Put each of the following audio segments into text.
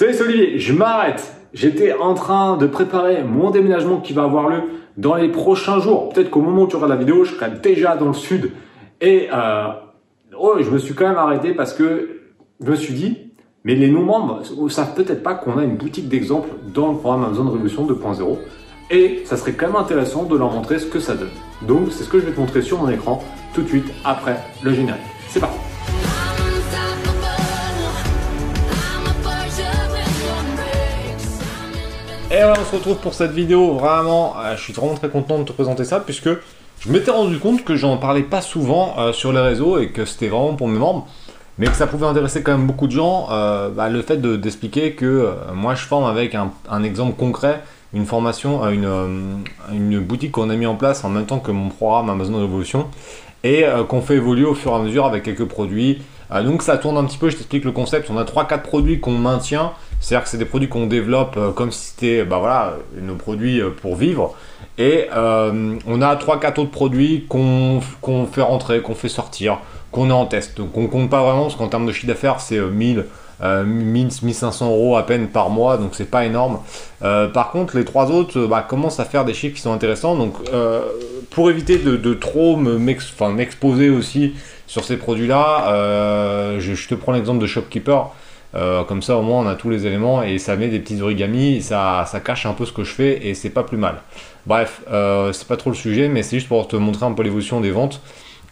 Salut, c'est je m'arrête. J'étais en train de préparer mon déménagement qui va avoir lieu dans les prochains jours. Peut-être qu'au moment où tu regardes la vidéo, je serai déjà dans le sud. Et oh, je me suis quand même arrêté parce que je me suis dit, mais les non-membres savent peut-être pas qu'on a une boutique d'exemple dans le programme Amazon Révolution 2.0. Et ça serait quand même intéressant de leur montrer ce que ça donne. Donc c'est ce que je vais te montrer sur mon écran tout de suite après le générique. C'est parti On se retrouve pour cette vidéo. Vraiment, euh, je suis vraiment très content de te présenter ça puisque je m'étais rendu compte que j'en parlais pas souvent euh, sur les réseaux et que c'était vraiment pour mes membres, mais que ça pouvait intéresser quand même beaucoup de gens. Euh, bah, le fait d'expliquer que moi je forme avec un, exemple concret, une formation, une, une boutique qu'on a mis en place en même temps que mon programme Amazon Révolution et qu'on fait évoluer au fur et à mesure avec quelques produits. donc ça tourne un petit peu, je t'explique le concept. On a 3-4 produits qu'on maintient c'est-à-dire que c'est des produits qu'on développe euh, comme si c'était bah voilà, nos produits euh, pour vivre. Et euh, on a 3-4 autres produits qu'on fait rentrer, qu'on fait sortir, qu'on est en test. Donc on compte pas vraiment, parce qu'en termes de chiffre d'affaires, c'est 1000, 1500 euros à peine par mois, donc c'est pas énorme. par contre, les trois autres bah, commencent à faire des chiffres qui sont intéressants. Donc pour éviter de, trop m'exposer aussi sur ces produits-là, je, te prends l'exemple de Shopkeeper. Euh, comme ça, au moins, on a tous les éléments et ça met des petits origamis, ça, ça cache un peu ce que je fais et c'est pas plus mal. Bref, euh, c'est pas trop le sujet, mais c'est juste pour te montrer un peu l'évolution des ventes.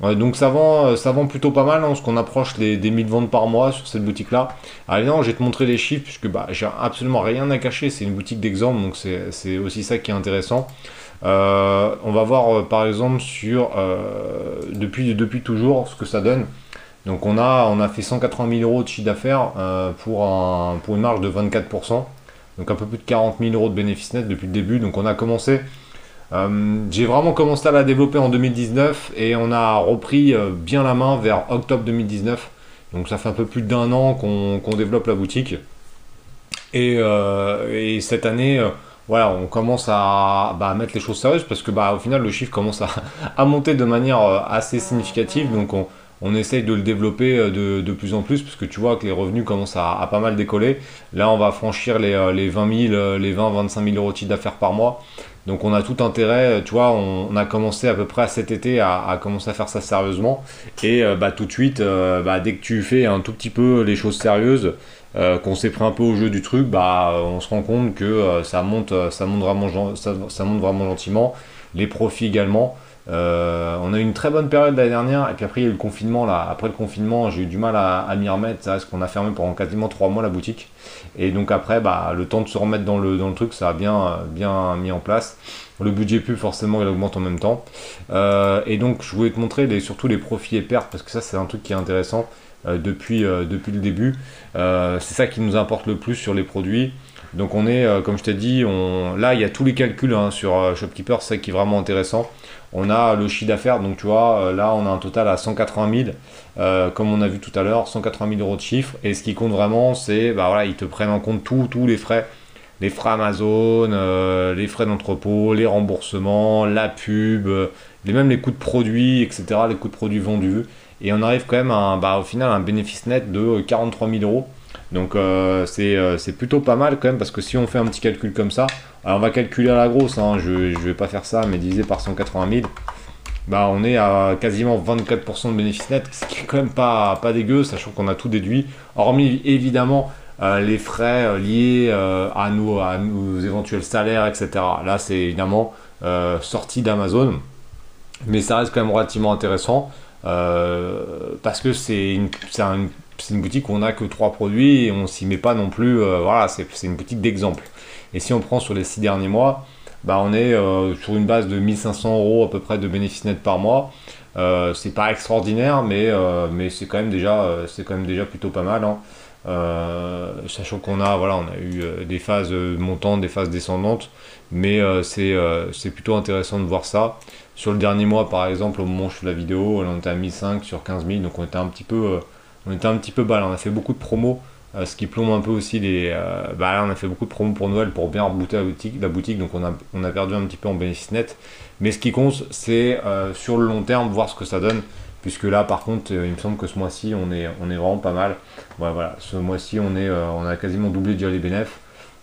Euh, donc ça vend, plutôt pas mal, hein, parce qu'on approche des 1000 ventes par mois sur cette boutique-là. Allez, non, je vais te montrer les chiffres, puisque bah, j'ai absolument rien à cacher, c'est une boutique d'exemple, donc c'est aussi ça qui est intéressant. on va voir par exemple sur depuis, depuis toujours ce que ça donne. Donc on a, fait 180 000 euros de chiffre d'affaires euh, pour, une marge de 24%. Donc un peu plus de 40 000 euros de bénéfices nets depuis le début. Donc on a commencé, euh, j'ai vraiment commencé à la développer en 2019 et on a repris euh, bien la main vers octobre 2019. Donc ça fait un peu plus d'un an qu'on développe la boutique. Et, cette année, on commence à, bah, mettre les choses sérieuses parce que bah, au final le chiffre commence à, à monter de manière assez significative. Donc on, on essaye de le développer euh, de, plus en plus parce que tu vois que les revenus commencent à, pas mal décoller. Là, on va franchir les, 20 000, les 20, 25 000 euros de chiffre d'affaires par mois. Donc on a tout intérêt, tu vois, on, a commencé à peu près cet été à, commencer à faire ça sérieusement. Et euh, bah, tout de suite, euh, bah, dès que tu fais un tout petit peu les choses sérieuses, qu'on s'est pris un peu au jeu du truc, bah, on se rend compte que ça, monte, ça, monte vraiment, ça monte vraiment gentiment. Les profits également. Euh, on a eu une très bonne période l'année dernière, et puis après il y a eu le confinement. Là. Après le confinement, j'ai eu du mal à, m'y remettre. Reste qu'on a fermé pendant quasiment trois mois la boutique. Et donc après, bah, le temps de se remettre dans le, truc, ça a bien, bien mis en place. Le budget pub, forcément, il augmente en même temps. Euh, et donc, je voulais te montrer surtout les profits et pertes, parce que ça, c'est un truc qui est intéressant euh, depuis, depuis le début. c'est ça qui nous importe le plus sur les produits. Donc on est, comme je t'ai dit, là il y a tous les calculs hein, sur Shopkeeper, c'est ça qui est vraiment intéressant. On a le chiffre d'affaires, donc tu vois, euh, là on a un total à 180 000, euh, comme on a vu tout à l'heure, 180 000 euros de chiffre, et ce qui compte vraiment, c'est, bah voilà, ils te prennent en compte tous les frais, les frais Amazon, euh, les frais d'entrepôt, les remboursements, la pub, les, même les coûts de produits, etc., les coûts de produits vendus, et on arrive quand même à, bah, au final, un bénéfice net de 43 000 euros, donc c'est plutôt pas mal quand même, parce que si on fait un petit calcul comme ça, on va calculer à la grosse, hein, je ne vais pas faire ça, mais divisé par 180 000, bah on est à quasiment 24% de bénéfice net, ce qui est quand même pas, pas dégueu, sachant qu'on a tout déduit, hormis évidemment euh, les frais euh, liés euh, à, nos, à nos éventuels salaires, etc. Là c'est évidemment sorti d'Amazon, mais ça reste quand même relativement intéressant, parce que c'est une, une, une, boutique où on n'a que trois produits et on s'y met pas non plus, voilà, c'est une boutique d'exemple. Et si on prend sur les six derniers mois, bah on est euh, sur une base de 1500 euros à peu près de bénéfices nets par mois. Euh, c'est pas extraordinaire, mais, euh, c'est quand, même déjà, c'est quand même déjà plutôt pas mal. Hein. sachant qu'on a, voilà, a eu des phases montantes, des phases descendantes, mais c'est, c'est plutôt intéressant de voir ça. Sur le dernier mois, par exemple, au moment où je fais la vidéo, on était à 1500 sur 15 000, donc on était un petit peu, on était un petit peu bas. On a fait beaucoup de promos euh, ce qui plombe un peu aussi les. Euh, bah on a fait beaucoup de promos pour Noël pour bien rebooter la boutique, donc on a, perdu un petit peu en bénéfice net. Mais ce qui compte, c'est euh, sur le long terme voir ce que ça donne. puisque là par contre il me semble que ce mois-ci on est, vraiment pas mal. voilà, ce mois-ci on, a quasiment doublé déjà les bénéfices.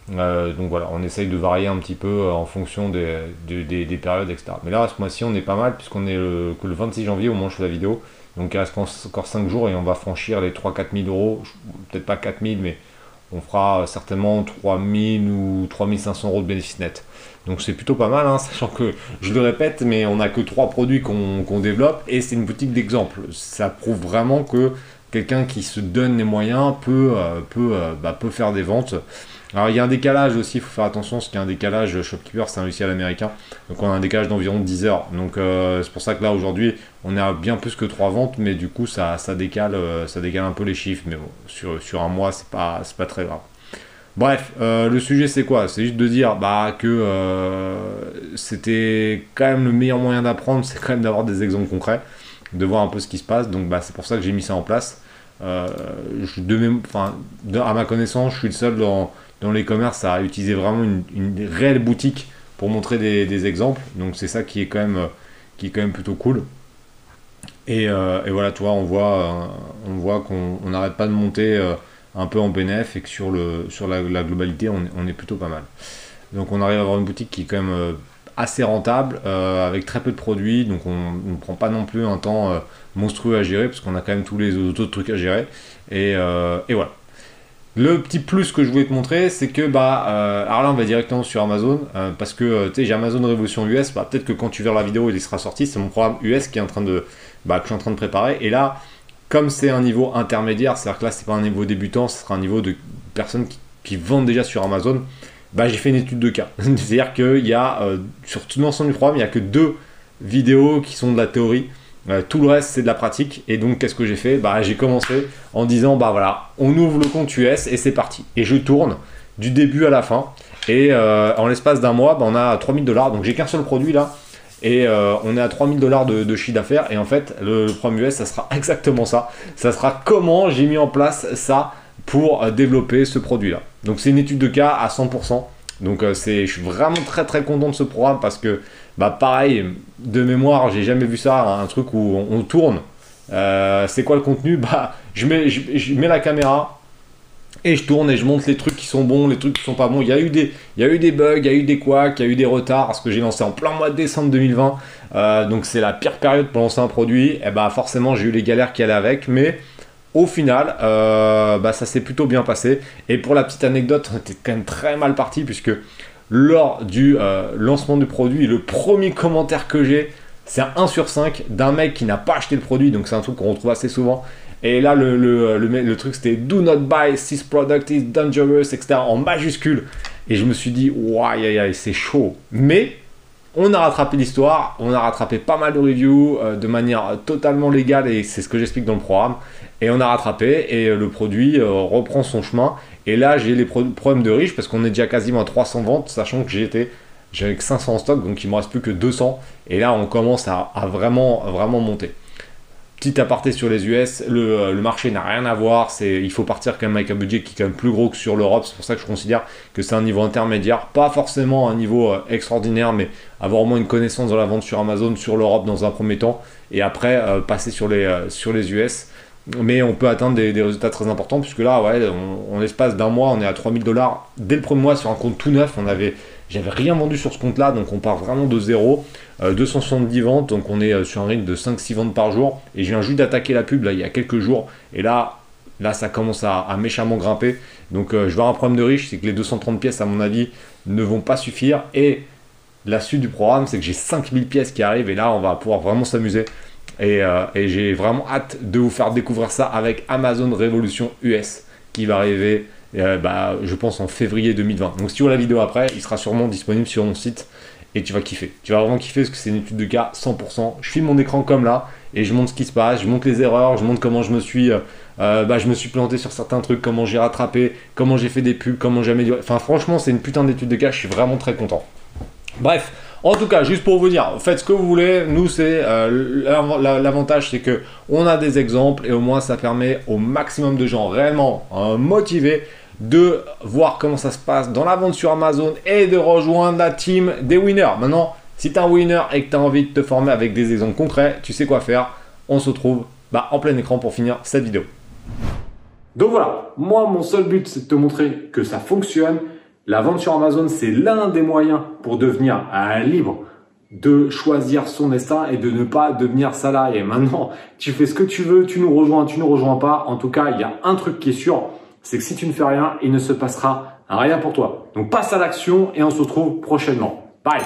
donc voilà, on essaye de varier un petit peu en fonction des, des, périodes, etc. Mais là, ce mois-ci, on est pas mal, puisqu'on est le, que le 26 janvier au moment je fais la vidéo. Donc il reste encore 5 jours et on va franchir les 3-4 000 euros. Peut-être pas 4 000, mais on fera certainement 3 000 ou 3 500 euros de bénéfice net. Donc c'est plutôt pas mal, hein, sachant que, je le répète, mais on n'a que 3 produits qu'on développe et c'est une boutique d'exemple. Ça prouve vraiment que quelqu'un qui se donne les moyens peut, euh, euh, bah, peut faire des ventes. Alors il y a un décalage aussi, il faut faire attention, parce qu'il y a un décalage, Shopkeeper c'est un logiciel américain, donc on a un décalage d'environ 10 heures. Donc euh, c'est pour ça que là aujourd'hui on est à bien plus que 3 ventes, mais du coup ça, ça, décale, euh, ça décale un peu les chiffres, mais bon, sur, un mois c'est pas, pas très grave. Bref, euh, le sujet c'est quoi? C'est juste de dire bah, que c'était quand même le meilleur moyen d'apprendre, c'est quand même d'avoir des exemples concrets, de voir un peu ce qui se passe, donc bah, c'est pour ça que j'ai mis ça en place. À ma connaissance, je suis le seul dans dans les commerces à utiliser vraiment une, réelle boutique pour montrer des, exemples. Donc c'est ça qui est quand même, euh, qui est quand plutôt cool. Et, euh, voilà, toi, on voit, euh, on voit qu'on n'arrête pas de monter un peu en bénéf et que sur la, globalité, on, est plutôt pas mal. Donc on arrive à avoir une boutique qui est quand même assez rentable, avec très peu de produits, donc on ne prend pas non plus un temps monstrueux à gérer, parce qu'on a quand même tous les autres trucs à gérer. Et, et voilà. Le petit plus que je voulais te montrer, c'est que bah, euh, on va directement sur Amazon euh, parce que euh, tu sais j'ai Amazon Révolution US. Bah, peut-être que quand tu verras la vidéo, il sera sorti. C'est mon programme US qui est en train de, bah, que je suis en train de préparer. Et là, comme c'est un niveau intermédiaire, c'est-à-dire que là c'est pas un niveau débutant, ce sera un niveau de personnes qui, vendent déjà sur Amazon. Bah, j'ai fait une étude de cas. c'est-à-dire qu'il y a sur tout l'ensemble du programme, il n'y a que deux vidéos qui sont de la théorie. Euh, tout le reste, c'est de la pratique. Et donc, qu'est-ce que j'ai fait? Bah, J'ai commencé en disant, bah voilà, on ouvre le compte US et c'est parti. Et je tourne du début à la fin. Et euh, en l'espace d'un mois, bah, on a 3000 dollars. Donc, j'ai qu'un seul produit là. Et euh, on est à 3000 dollars de, chiffre d'affaires. Et en fait, le, programme US, ça sera exactement ça. Ça sera comment j'ai mis en place ça pour développer ce produit-là. Donc, c'est une étude de cas à 100%. Donc, c'est, je suis vraiment très très content de ce programme parce que bah pareil, de mémoire, j'ai jamais vu ça, un truc où on, tourne. Euh, c'est quoi le contenu? Bah, je mets, je, mets la caméra et je tourne et je montre les trucs qui sont bons, les trucs qui sont pas bons. Il y a eu des, il y a eu des bugs, il y a eu des couacs, il y a eu des retards parce que j'ai lancé en plein mois de décembre 2020. Euh, donc c'est la pire période pour lancer un produit. Et bah forcément j'ai eu les galères qui allaient avec, mais au final, euh, bah, ça s'est plutôt bien passé. Et pour la petite anecdote, on était quand même très mal parti puisque lors du euh, lancement du produit. Le premier commentaire que j'ai, c'est un 1 sur 5 d'un mec qui n'a pas acheté le produit, donc c'est un truc qu'on retrouve assez souvent. Et là, le, le, truc c'était Do not buy, this product is dangerous, etc. en majuscule. Et je me suis dit, ouais, c'est chaud. Mais on a rattrapé l'histoire, on a rattrapé pas mal de reviews euh, de manière totalement légale, et c'est ce que j'explique dans le programme. Et on a rattrapé, et euh, le produit reprend son chemin. Et là, j'ai les problèmes de riche parce qu'on est déjà quasiment à 300 ventes, sachant que j'étais j'avais 500 en stock, donc il me reste plus que 200. Et là, on commence à, vraiment, vraiment monter. Petit aparté sur les US, le, marché n'a rien à voir. C'est, il faut partir quand même avec un budget qui est quand même plus gros que sur l'Europe. C'est pour ça que je considère que c'est un niveau intermédiaire. Pas forcément un niveau euh, extraordinaire, mais avoir au moins une connaissance de la vente sur Amazon, sur l'Europe dans un premier temps. Et après, euh, passer sur les, euh, sur les US mais on peut atteindre des, résultats très importants puisque là, ouais, en l'espace d'un mois, on est à 3000 dollars dès le premier mois sur un compte tout neuf. On avait, j'avais rien vendu sur ce compte-là, donc on part vraiment de zéro. 270 euh, ventes, donc on est euh, sur un rythme de 5-6 ventes par jour. Et je viens juste d'attaquer la pub là il y a quelques jours, et là, là ça commence à, méchamment grimper. Donc euh, je vais avoir un problème de riche, c'est que les 230 pièces, à mon avis, ne vont pas suffire. Et la suite du programme, c'est que j'ai 5000 pièces qui arrivent, et là, on va pouvoir vraiment s'amuser. Euh, et, j'ai vraiment hâte de vous faire découvrir ça avec Amazon Révolution US qui va arriver, euh, bah, je pense, en février 2020. Donc si tu vois la vidéo après, il sera sûrement disponible sur mon site et tu vas kiffer. Tu vas vraiment kiffer parce que c'est une étude de cas 100%. Je filme mon écran comme là et je montre ce qui se passe, je montre les erreurs, je montre comment je me suis, euh, bah, je me suis planté sur certains trucs, comment j'ai rattrapé, comment j'ai fait des pubs, comment j'ai amélioré. Enfin franchement, c'est une putain d'étude de cas, je suis vraiment très content. Bref, en tout cas, juste pour vous dire, faites ce que vous voulez. Nous, c'est euh, l'avantage, c'est que on a des exemples et au moins ça permet au maximum de gens réellement euh, motivés de voir comment ça se passe dans la vente sur Amazon et de rejoindre la team des winners. Maintenant, si tu es un winner et que tu as envie de te former avec des exemples concrets, tu sais quoi faire. On se retrouve bah, en plein écran pour finir cette vidéo. Donc voilà, moi mon seul but c'est de te montrer que ça fonctionne. La vente sur Amazon c'est l'un des moyens pour devenir libre de choisir son destin et de ne pas devenir salarié. Maintenant, tu fais ce que tu veux, tu nous rejoins, tu nous rejoins pas. En tout cas, il y a un truc qui est sûr, c'est que si tu ne fais rien, il ne se passera rien pour toi. Donc passe à l'action et on se retrouve prochainement. Bye